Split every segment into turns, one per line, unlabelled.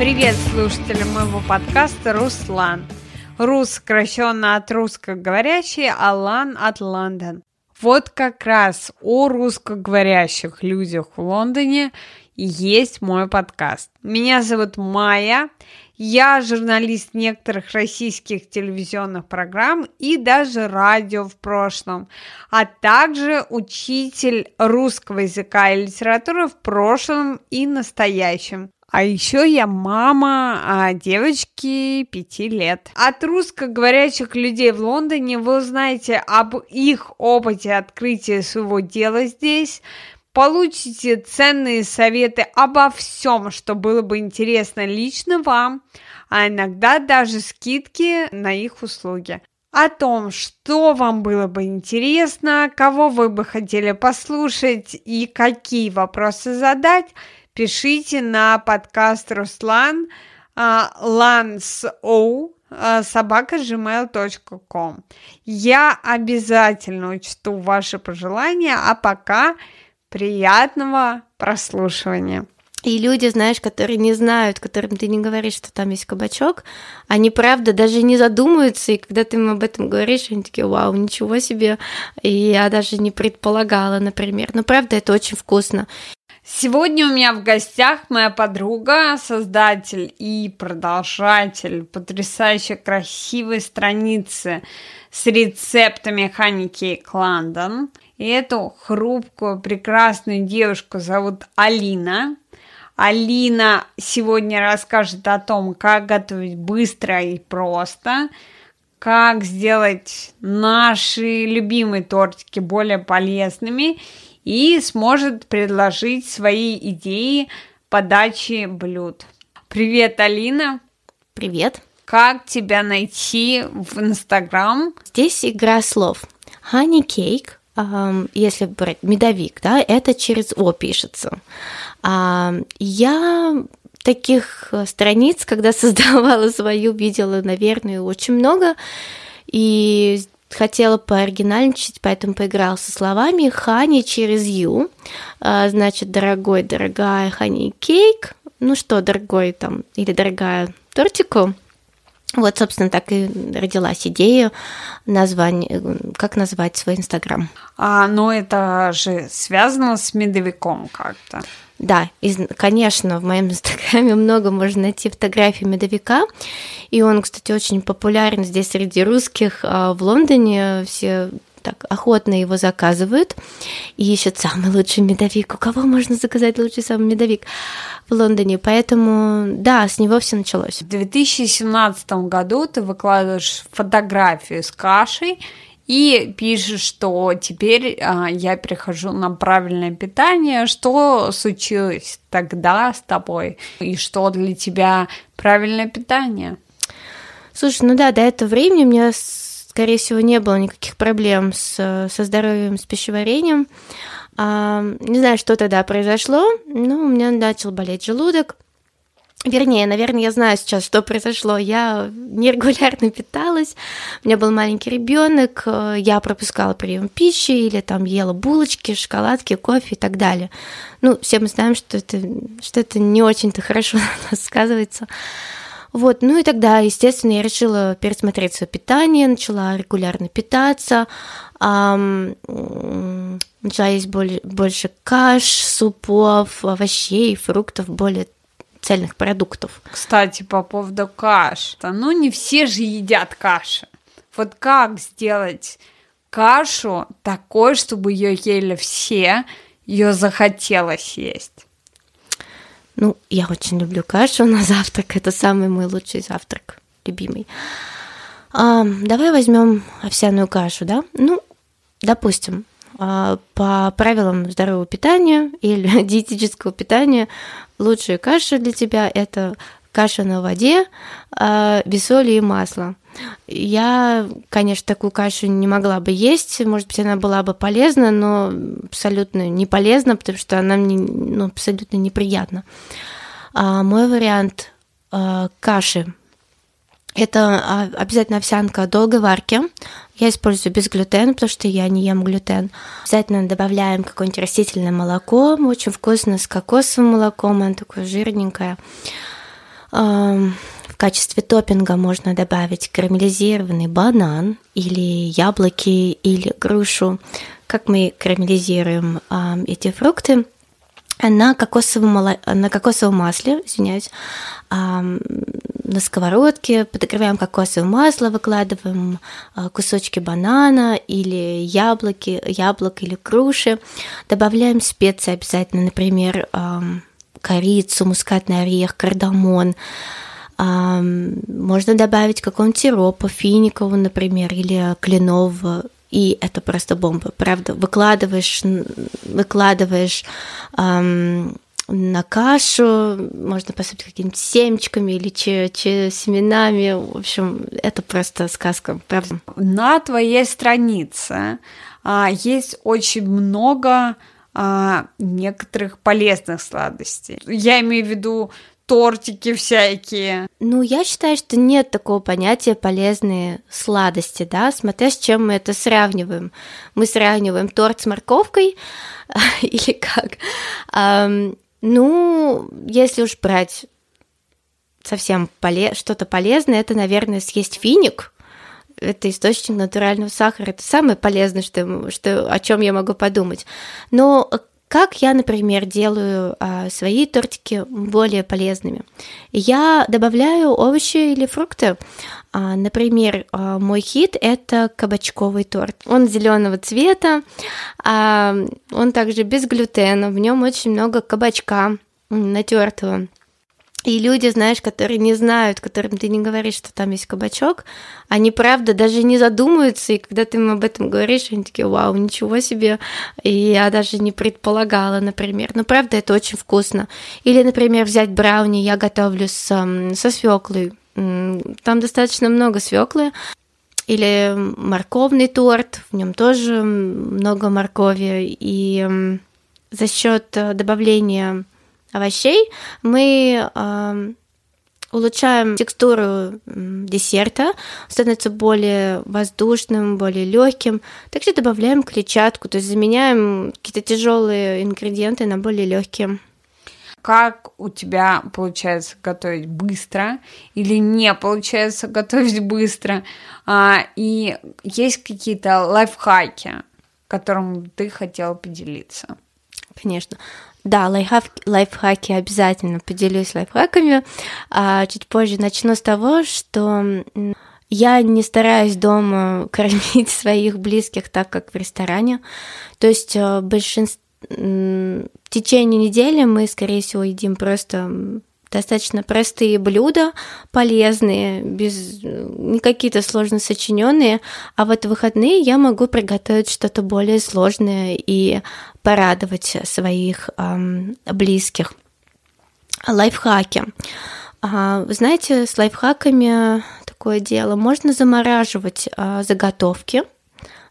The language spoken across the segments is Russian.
Привет слушателям моего подкаста «Руслан». Рус сокращенно от русскоговорящий, а от Лондон. Вот как раз о русскоговорящих людях в Лондоне есть мой подкаст. Меня зовут Майя, я журналист некоторых российских телевизионных программ и даже радио в прошлом, а также учитель русского языка и литературы в прошлом и настоящем. А еще я мама а девочки пяти лет. От русскоговорящих людей в Лондоне вы узнаете об их опыте открытия своего дела здесь, получите ценные советы обо всем, что было бы интересно лично вам, а иногда даже скидки на их услуги. О том, что вам было бы интересно, кого вы бы хотели послушать и какие вопросы задать, пишите на подкаст Руслан Ланс Оу собака gmail.com. Я обязательно учту ваши пожелания, а пока Приятного прослушивания.
И люди, знаешь, которые не знают, которым ты не говоришь, что там есть кабачок, они, правда, даже не задумываются, и когда ты им об этом говоришь, они такие, вау, ничего себе, и я даже не предполагала, например. Но, правда, это очень вкусно.
Сегодня у меня в гостях моя подруга, создатель и продолжатель потрясающе красивой страницы с рецептами Cake London. И эту хрупкую, прекрасную девушку зовут Алина. Алина сегодня расскажет о том, как готовить быстро и просто, как сделать наши любимые тортики более полезными и сможет предложить свои идеи подачи блюд. Привет, Алина!
Привет!
Как тебя найти в Инстаграм?
Здесь игра слов. Honey Cake если брать медовик, да, это через О пишется. Я таких э, страниц, когда создавала свою, видела, наверное, очень много. И хотела пооригинальничать, поэтому поиграла со словами «хани» через «ю», а, значит, «дорогой», «дорогая», «хани кейк», ну что, дорогой там, или «дорогая тортику», вот, собственно, так и родилась идея название, как назвать свой Инстаграм.
А, ну это же связано с медовиком как-то.
Да, из, конечно, в моем инстаграме много можно найти фотографий медовика, и он, кстати, очень популярен здесь среди русских. А в Лондоне все так охотно его заказывают и ищут самый лучший медовик. У кого можно заказать лучший самый медовик в Лондоне? Поэтому, да, с него все началось.
В 2017 году ты выкладываешь фотографию с кашей и пишешь, что теперь а, я перехожу на правильное питание. Что случилось тогда с тобой? И что для тебя правильное питание?
Слушай, ну да, до этого времени у меня скорее всего, не было никаких проблем с, со здоровьем, с пищеварением. А, не знаю, что тогда произошло, но у меня начал болеть желудок. Вернее, наверное, я знаю сейчас, что произошло. Я нерегулярно питалась, у меня был маленький ребенок, я пропускала прием пищи или там ела булочки, шоколадки, кофе и так далее. Ну, все мы знаем, что это, что это не очень-то хорошо на нас сказывается. Вот, ну и тогда, естественно, я решила пересмотреть свое питание, начала регулярно питаться, начала есть более, больше каш, супов, овощей, фруктов, более цельных продуктов.
Кстати, по поводу каш. Ну, не все же едят каши. Вот как сделать кашу такой, чтобы ее ели все, ее захотелось есть?
Ну, я очень люблю кашу на завтрак. Это самый мой лучший завтрак, любимый. А, давай возьмем овсяную кашу, да? Ну, допустим, а, по правилам здорового питания или диетического питания лучшая каша для тебя это каша на воде а, без соли и масла. Я, конечно, такую кашу не могла бы есть, может быть, она была бы полезна, но абсолютно не полезна, потому что она мне ну, абсолютно неприятна. А мой вариант а, каши это а, обязательно овсянка долгой варки. Я использую без глютена, потому что я не ем глютен. Обязательно добавляем какое-нибудь растительное молоко. Очень вкусно с кокосовым молоком, оно такое жирненькое. Качестве топпинга можно добавить карамелизированный банан или яблоки или грушу. Как мы карамелизируем эти фрукты? на кокосовом, на кокосовом масле, извиняюсь, на сковородке, подогреваем кокосовое масло, выкладываем а, кусочки банана или яблоки, яблок или груши, добавляем специи обязательно, например, корицу, мускатный орех, кардамон, можно добавить какого-нибудь сиропа, финикового, например, или кленового, и это просто бомба, правда. Выкладываешь, выкладываешь эм, на кашу, можно посыпать какими-нибудь семечками или че, че, семенами. В общем, это просто сказка, правда.
На твоей странице а, есть очень много а, некоторых полезных сладостей. Я имею в виду тортики всякие.
Ну, я считаю, что нет такого понятия полезные сладости, да, смотря с чем мы это сравниваем. Мы сравниваем торт с морковкой или как? Ну, если уж брать совсем поле... что-то полезное, это, наверное, съесть финик. Это источник натурального сахара. Это самое полезное, что, что, о чем я могу подумать. Но как я, например, делаю а, свои тортики более полезными? Я добавляю овощи или фрукты. А, например, а, мой хит это кабачковый торт. Он зеленого цвета, он также без глютена, в нем очень много кабачка натертого. И люди, знаешь, которые не знают, которым ты не говоришь, что там есть кабачок, они, правда, даже не задумываются, и когда ты им об этом говоришь, они такие, вау, ничего себе, и я даже не предполагала, например. Но, правда, это очень вкусно. Или, например, взять брауни, я готовлю с, со свеклой. Там достаточно много свеклы, или морковный торт, в нем тоже много моркови, и за счет э, добавления овощей мы э, улучшаем текстуру десерта, становится более воздушным, более легким. Также добавляем клетчатку, то есть заменяем какие-то тяжелые ингредиенты на более легкие.
Как у тебя получается готовить быстро или не получается готовить быстро? А, и есть какие-то лайфхаки, которым ты хотела поделиться?
Конечно. Да, лайфхаки, лайфхаки обязательно поделюсь лайфхаками. А чуть позже начну с того, что я не стараюсь дома кормить своих близких так, как в ресторане. То есть э, большинство в течение недели мы, скорее всего, едим просто достаточно простые блюда, полезные, без не какие-то сложно сочиненные, а вот в выходные я могу приготовить что-то более сложное и порадовать своих эм, близких. Лайфхаки. А, знаете, с лайфхаками такое дело. Можно замораживать а, заготовки,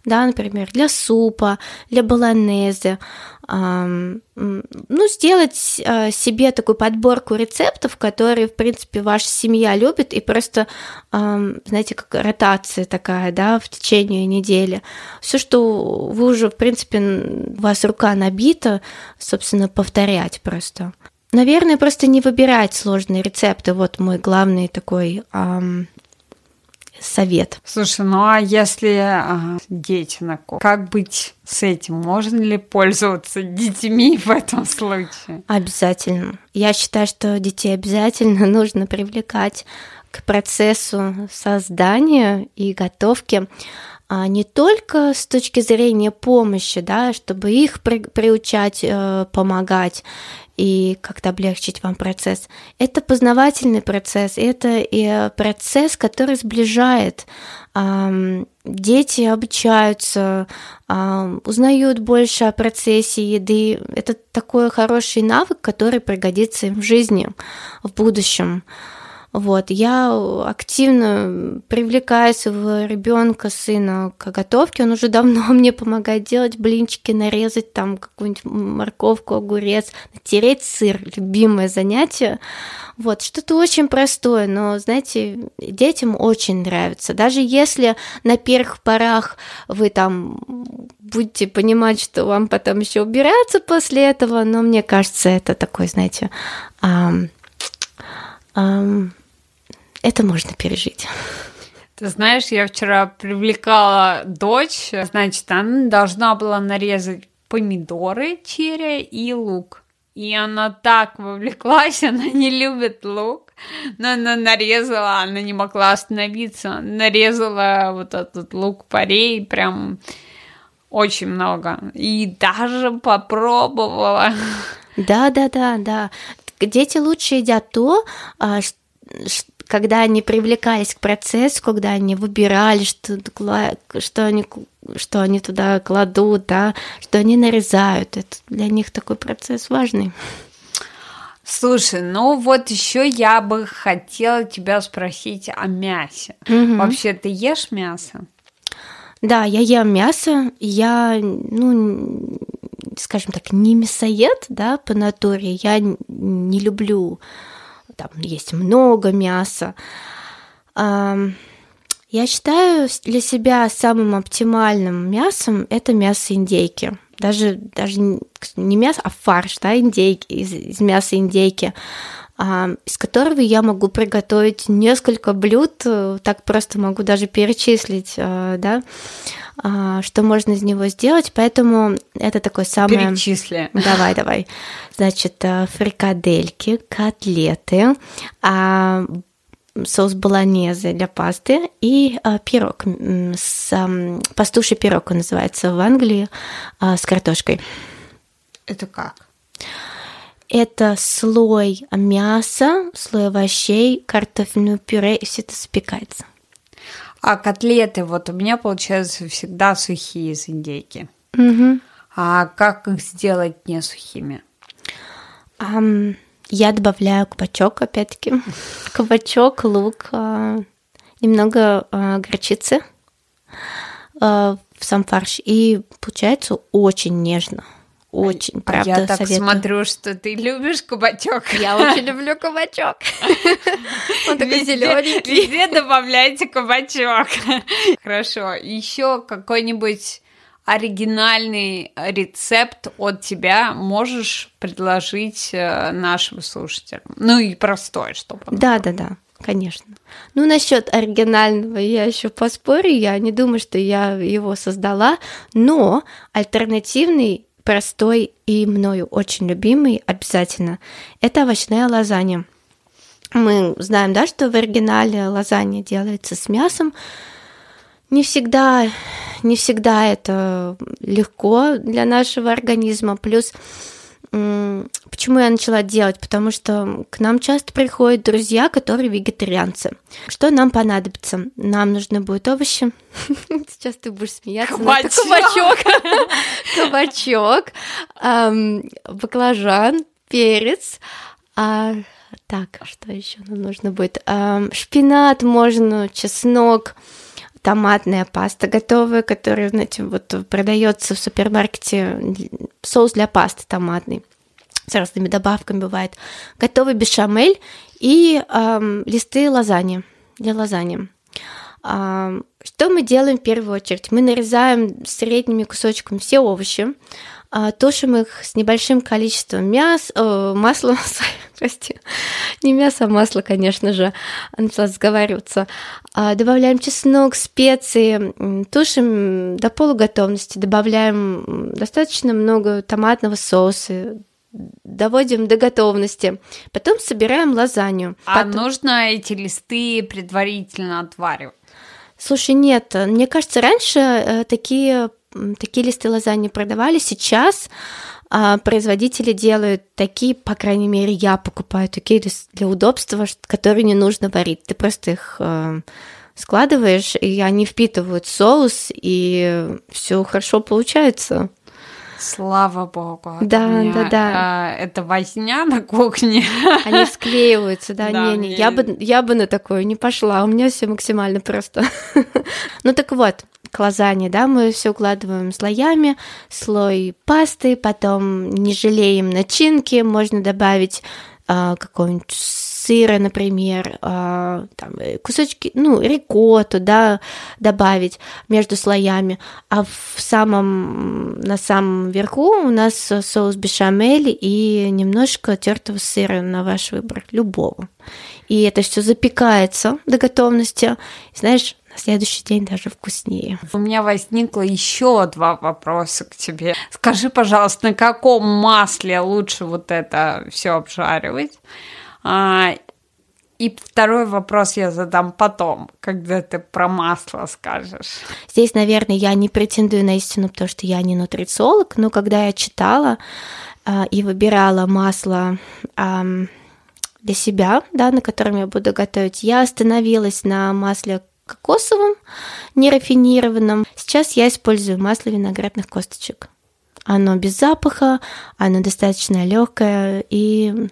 да, например, для супа, для баланезы, ну, сделать а, себе такую подборку рецептов, которые, в принципе, ваша семья любит, и просто, знаете, как ротация такая, да, в течение недели. Все, что вы уже, в принципе, у вас рука набита, собственно, повторять просто. Наверное, просто не выбирать сложные рецепты. Вот мой главный такой совет.
Слушай, ну а если а, дети на кухне, как быть с этим? Можно ли пользоваться детьми в этом случае?
Обязательно. Я считаю, что детей обязательно нужно привлекать к процессу создания и готовки а не только с точки зрения помощи, да, чтобы их при, приучать, э, помогать и как-то облегчить вам процесс. Это познавательный процесс, это и процесс, который сближает. Дети обучаются, узнают больше о процессе еды. Это такой хороший навык, который пригодится им в жизни, в будущем. Вот, я активно привлекаю своего ребенка, сына к готовке. Он уже давно мне помогает делать блинчики, нарезать там какую-нибудь морковку, огурец, натереть сыр, любимое занятие. Вот, что-то очень простое, но, знаете, детям очень нравится. Даже если на первых порах вы там будете понимать, что вам потом еще убираться после этого, но мне кажется, это такой, знаете, это можно пережить.
Ты знаешь, я вчера привлекала дочь, значит, она должна была нарезать помидоры, черри и лук. И она так вовлеклась, она не любит лук, но она нарезала, она не могла остановиться, нарезала вот этот лук-порей прям очень много. И даже попробовала.
Да, да, да, да. Дети лучше едят то, а, когда они привлекались к процессу, когда они выбирали, что, что, они, что они туда кладут, да, что они нарезают. Это для них такой процесс важный.
Слушай, ну вот еще я бы хотела тебя спросить о мясе. Угу. Вообще, ты ешь мясо?
Да, я ем мясо. Я, ну, скажем так, не мясоед, да, по натуре. Я не люблю там есть много мяса. Я считаю для себя самым оптимальным мясом это мясо индейки. Даже, даже не мясо, а фарш, да, индейки, из, из мяса индейки, из которого я могу приготовить несколько блюд, э, так просто могу даже перечислить, э, да, а, что можно из него сделать, поэтому это такой самый...
Перечисли.
Давай, давай. Значит, э, фрикадельки, котлеты, а, соус болонезе для пасты и а, пирог с пастуший пирог он называется в Англии с картошкой.
Это как?
Это слой мяса, слой овощей, картофельное пюре, и все это запекается.
А котлеты, вот у меня получаются всегда сухие из индейки.
Угу.
А как их сделать не сухими?
Um, я добавляю кабачок, опять-таки. Кабачок, лук, uh, немного uh, горчицы uh, в сам фарш. И получается очень нежно. Очень, а правда,
Я так советую. смотрю, что ты любишь кабачок.
Я очень люблю кабачок. Он такой зелененький.
Везде добавляйте кабачок. Хорошо. Еще какой-нибудь оригинальный рецепт от тебя можешь предложить э, нашим слушателям? Ну и простой, чтобы.
Да, да, да конечно. Ну, насчет оригинального я еще поспорю, я не думаю, что я его создала, но альтернативный простой и мною очень любимый обязательно, это овощная лазанья. Мы знаем, да, что в оригинале лазанья делается с мясом. Не всегда, не всегда это легко для нашего организма. Плюс Почему я начала делать? Потому что к нам часто приходят друзья, которые вегетарианцы. Что нам понадобится? Нам нужны будут овощи. Сейчас ты будешь смеяться.
Кабачок.
Кабачок. Баклажан, перец. А, так, что еще нам нужно будет? Шпинат можно, чеснок томатная паста готовая, которая, знаете, вот продается в супермаркете, соус для пасты томатный с разными добавками бывает, готовый бешамель и эм, листы лазаньи для лазаньи. Эм, что мы делаем в первую очередь? Мы нарезаем средними кусочками все овощи, э, тушим их с небольшим количеством мяса, э, масла, прости, не мясо, а масло, конечно же, начала сговариваться. А, добавляем чеснок, специи, тушим до полуготовности, добавляем достаточно много томатного соуса, доводим до готовности. Потом собираем лазанью.
А
Потом...
нужно эти листы предварительно отваривать?
Слушай, нет, мне кажется, раньше э, такие, такие листы лазаньи продавали, сейчас производители делают такие, по крайней мере, я покупаю такие для удобства, которые не нужно варить. Ты просто их э, складываешь, и они впитывают соус, и все хорошо получается.
Слава богу.
Да, меня, да, да.
А, это возня на кухне.
Они склеиваются, да, да не, не. Мне... Я бы, я бы на такое не пошла. У меня все максимально просто. ну так вот, к лазанье, да, мы все укладываем слоями, слой пасты, потом не жалеем начинки, можно добавить а, какого-нибудь сыра, например, а, там, э, кусочки, ну, рикотту, да, добавить между слоями, а в самом, на самом верху у нас соус бешамель и немножко тертого сыра на ваш выбор, любого. И это все запекается до готовности. Знаешь, на следующий день даже вкуснее.
У меня возникло еще два вопроса к тебе. Скажи, пожалуйста, на каком масле лучше вот это все обжаривать? А, и второй вопрос я задам потом, когда ты про масло скажешь.
Здесь, наверное, я не претендую на истину, потому что я не нутрициолог, но когда я читала а, и выбирала масло а, для себя, да, на котором я буду готовить, я остановилась на масле кокосовом, нерафинированном. Сейчас я использую масло виноградных косточек. Оно без запаха, оно достаточно легкое и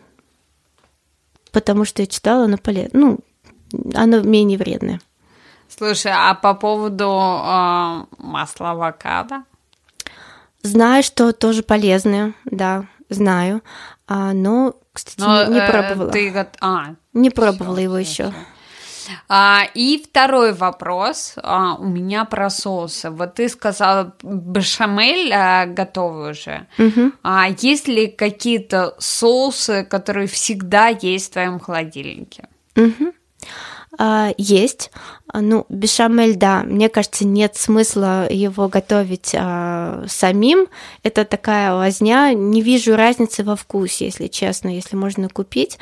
потому что я читала, оно полезно. Ну, оно менее вредное.
Слушай, а по поводу э, масла авокадо?
Знаю, что тоже полезное, да, знаю. А, но, кстати, но, не, не э, пробовала.
Ты... А,
не пробовала всё, его еще.
А, и второй вопрос а, у меня про соусы. Вот ты сказала бешамель а, готовый уже.
Угу.
А есть ли какие-то соусы, которые всегда есть в твоем холодильнике?
Угу. А, есть. Ну, бешамель, да, мне кажется, нет смысла его готовить а, самим. Это такая возня. Не вижу разницы во вкусе, если честно, если можно купить.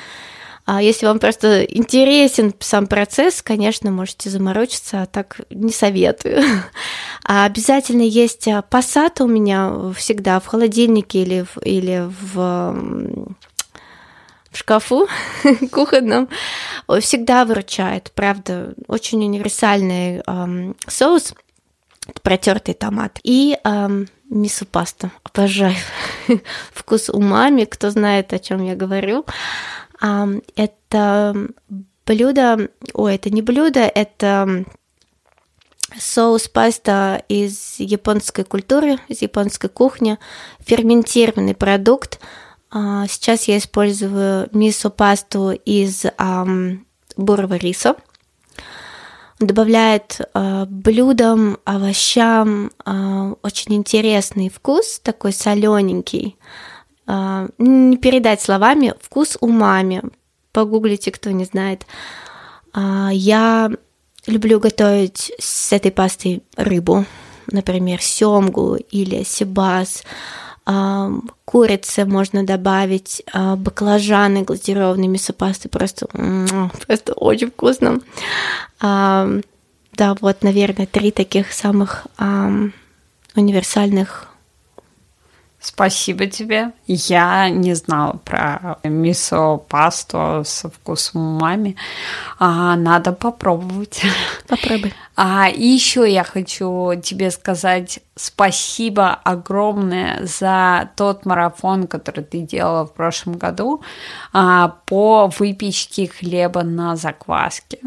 А если вам просто интересен сам процесс, конечно, можете заморочиться, а так не советую. А обязательно есть пассат у меня всегда в холодильнике или в, или в, в шкафу кухонном. Всегда выручает, правда, очень универсальный эм, соус протертый томат и эм, мисо паста. Обожаю вкус умами, кто знает, о чем я говорю. Это блюдо, ой, это не блюдо, это соус паста из японской культуры, из японской кухни, ферментированный продукт. А, сейчас я использую мисо-пасту из бурого риса. Добавляет э, блюдам, овощам э, очень интересный вкус, такой солененький. А, не передать словами, вкус умами. Погуглите, кто не знает. А, я люблю готовить с этой пастой рыбу, например, семгу или сибас. А, курицы можно добавить, баклажаны глазированные мясопасты, просто, просто очень вкусно. Да, вот, наверное, три таких самых универсальных
Спасибо тебе. Я не знала про мисо-пасту со вкусом маме. А, надо попробовать.
Попробуй.
А, и еще я хочу тебе сказать спасибо огромное за тот марафон, который ты делала в прошлом году а, по выпечке хлеба на закваске.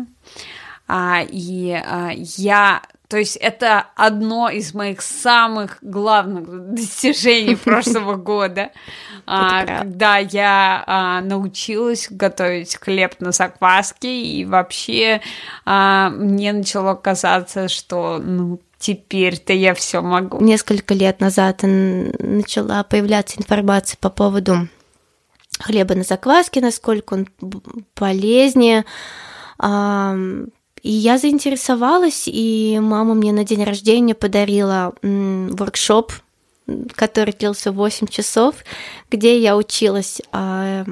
А, и а, я то есть это одно из моих самых главных достижений прошлого года, а, когда я а, научилась готовить хлеб на закваске, и вообще а, мне начало казаться, что ну, теперь-то я все могу.
Несколько лет назад начала появляться информация по поводу хлеба на закваске, насколько он полезнее, и я заинтересовалась, и мама мне на день рождения подарила воркшоп, который длился 8 часов, где я училась
а,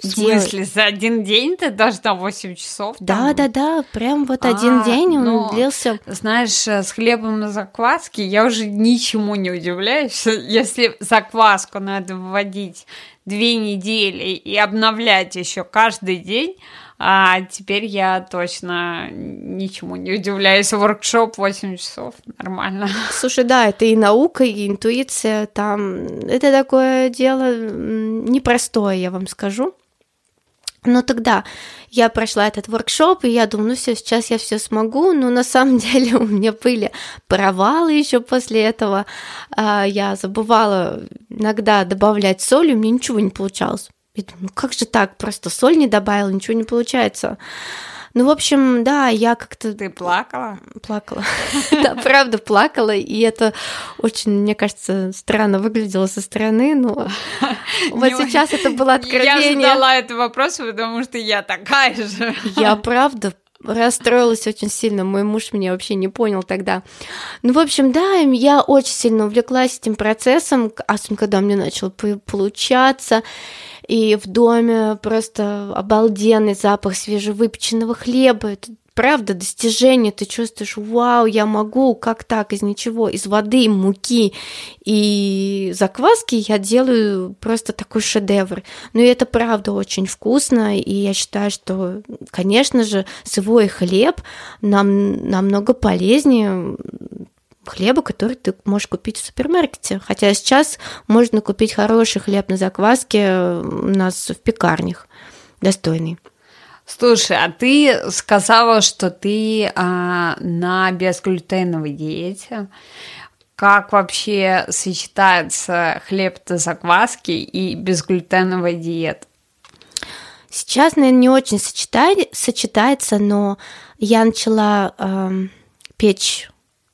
в смысле, за один день ты должна 8 часов?
Да, да, да, прям вот а, один день он ну, длился.
Знаешь, э, с хлебом на закваске я уже ничему не удивляюсь. Если закваску надо вводить две недели и обновлять еще каждый день, а теперь я точно ничему не удивляюсь. Воркшоп 8 часов. Нормально.
Слушай, да, это и наука, и интуиция. Там это такое дело непростое, я вам скажу. Но тогда я прошла этот воркшоп, и я думаю, ну все, сейчас я все смогу, но на самом деле у меня были провалы еще после этого. А, я забывала иногда добавлять соль, и у меня ничего не получалось. И думаю, ну как же так, просто соль не добавила, ничего не получается. Ну, в общем, да, я как-то...
Ты плакала?
Плакала. Да, правда, плакала, и это очень, мне кажется, странно выглядело со стороны, но вот сейчас это было откровение.
Я задала этот вопрос, потому что я такая же.
Я правда расстроилась очень сильно. Мой муж меня вообще не понял тогда. Ну, в общем, да, я очень сильно увлеклась этим процессом, особенно когда мне начало получаться и в доме просто обалденный запах свежевыпеченного хлеба. Это правда достижение, ты чувствуешь, вау, я могу, как так, из ничего, из воды, муки и закваски я делаю просто такой шедевр. Но это правда очень вкусно, и я считаю, что, конечно же, свой хлеб нам намного полезнее хлеба, который ты можешь купить в супермаркете. Хотя сейчас можно купить хороший хлеб на закваске у нас в пекарнях, достойный.
Слушай, а ты сказала, что ты а, на безглютеновой диете. Как вообще сочетается хлеб на закваске и безглютеновая диета?
Сейчас, наверное, не очень сочетает, сочетается, но я начала э, печь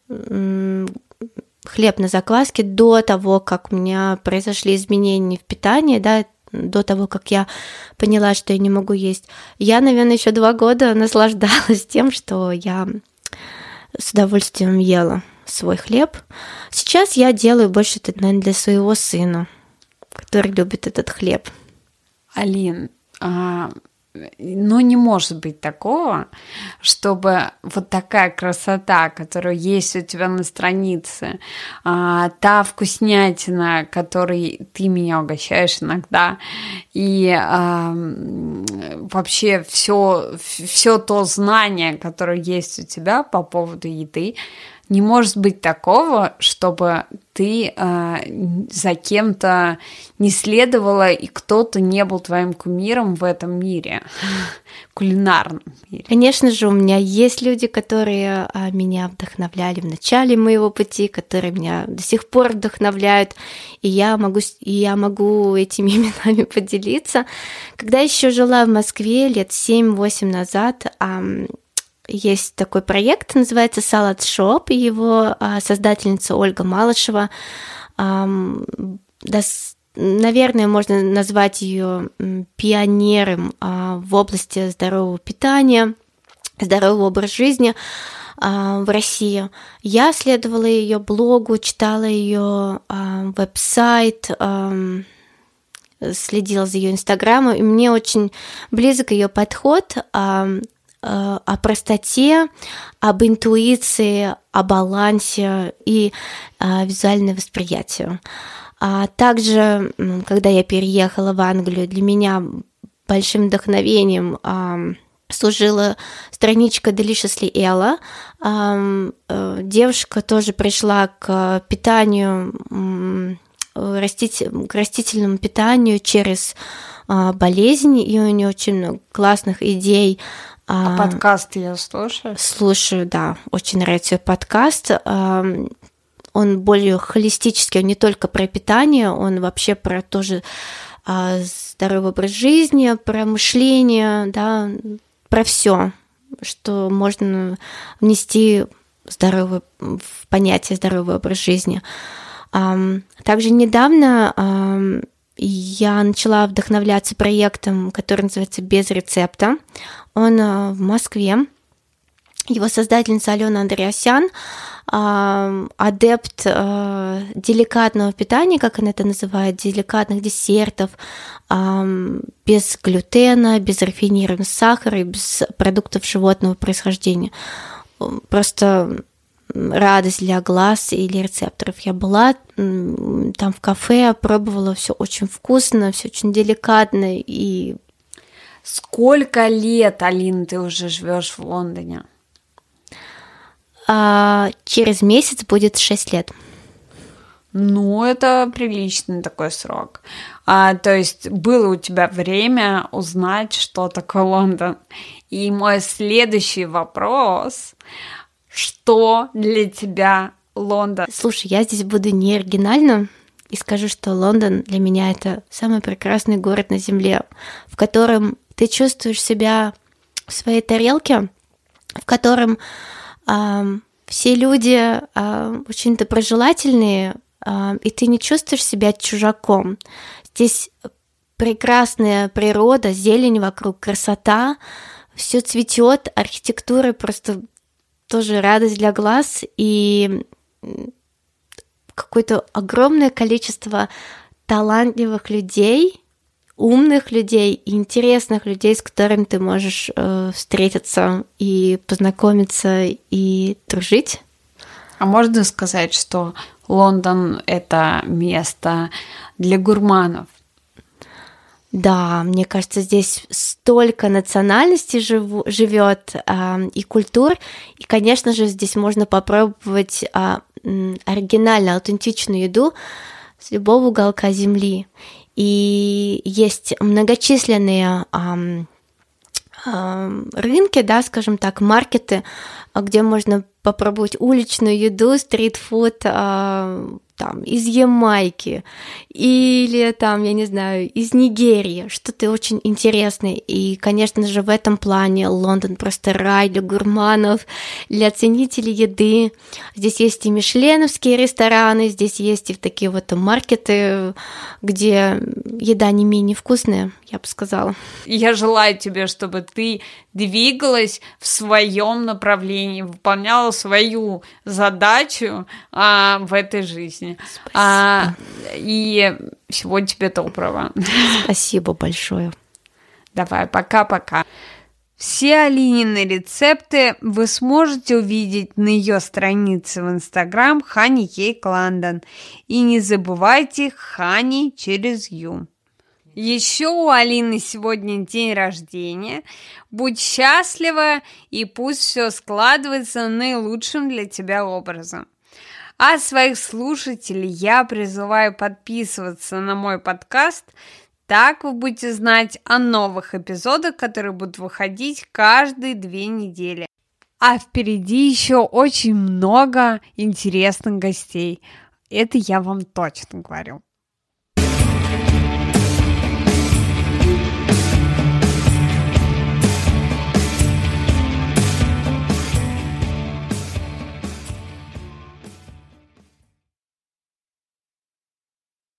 хлеб на закваске до того, как у меня произошли изменения в питании, да, до того, как я поняла, что я не могу есть. Я, наверное, еще два года наслаждалась тем, что я с удовольствием ела свой хлеб. Сейчас я делаю больше это, наверное, для своего сына, который любит этот хлеб.
Алин, а ну, не может быть такого, чтобы вот такая красота, которая есть у тебя на странице, а, та вкуснятина, которой ты меня угощаешь иногда, и а, вообще все, все то знание, которое есть у тебя по поводу еды, не может быть такого, чтобы ты э, за кем-то не следовала, и кто-то не был твоим кумиром в этом мире, кулинарном мире.
Конечно же, у меня есть люди, которые э, меня вдохновляли в начале моего пути, которые меня до сих пор вдохновляют, и я могу, и я могу этими именами поделиться. Когда еще жила в Москве лет 7-8 назад, есть такой проект, называется Shop, и его а, создательница Ольга Малышева. Наверное, можно назвать ее пионером а, в области здорового питания, здорового образа жизни а, в России. Я следовала ее блогу, читала ее веб-сайт, следила за ее инстаграмом, и мне очень близок ее подход. Э, о простоте, об интуиции, о балансе и э, визуальное восприятие. А также, когда я переехала в Англию, для меня большим вдохновением служила страничка Deliciously Ella. Э, девушка тоже пришла к питанию, к растительному питанию через болезнь, и у нее очень много классных идей
а, а подкаст я слушаю?
Слушаю, да. Очень нравится подкаст. Он более холистический, он не только про питание, он вообще про тоже а, здоровый образ жизни, про мышление, да, про все, что можно внести здоровый, в понятие здоровый образ жизни. Также недавно я начала вдохновляться проектом, который называется «Без рецепта». Он э, в Москве. Его создательница Алена Андреасян, э, адепт э, деликатного питания, как она это называет, деликатных десертов, без глютена, без рафинированного сахара и без продуктов животного происхождения. Просто радость для глаз или рецепторов. Я была там в кафе, пробовала все очень вкусно, все очень деликатно и
Сколько лет, Алина, ты уже живешь в Лондоне?
А, через месяц будет 6 лет.
Ну, это приличный такой срок. А, то есть было у тебя время узнать, что такое Лондон. И мой следующий вопрос, что для тебя Лондон?
Слушай, я здесь буду не оригинальна, и скажу, что Лондон для меня это самый прекрасный город на Земле, в котором ты чувствуешь себя в своей тарелке, в котором э, все люди э, очень доброжелательные, э, и ты не чувствуешь себя чужаком. Здесь прекрасная природа, зелень вокруг, красота, все цветет, архитектура просто тоже радость для глаз и какое-то огромное количество талантливых людей, умных людей интересных людей, с которыми ты можешь э, встретиться и познакомиться и дружить.
А можно сказать, что Лондон это место для гурманов?
Да, мне кажется, здесь столько национальностей живу, живет э, и культур, и, конечно же, здесь можно попробовать э, оригинальную, аутентичную еду с любого уголка земли. И есть многочисленные э, э, рынки, да, скажем так, маркеты, где можно попробовать уличную еду, стритфуд, э, там, из Ямайки или там, я не знаю, из Нигерии, что-то очень интересное. И, конечно же, в этом плане Лондон просто рай для гурманов, для ценителей еды. Здесь есть и мишленовские рестораны, здесь есть и такие вот маркеты, где еда не менее вкусная, я бы сказала.
Я желаю тебе, чтобы ты двигалась в своем направлении, выполняла свою задачу а, в этой жизни. А, и всего тебе доброго.
Спасибо большое.
Давай, пока-пока. Все Алинины рецепты вы сможете увидеть на ее странице в Инстаграм Хани Кейк Лондон. И не забывайте Хани через Ю. Еще у Алины сегодня день рождения. Будь счастлива и пусть все складывается наилучшим для тебя образом. А своих слушателей я призываю подписываться на мой подкаст. Так вы будете знать о новых эпизодах, которые будут выходить каждые две недели. А впереди еще очень много интересных гостей. Это я вам точно говорю.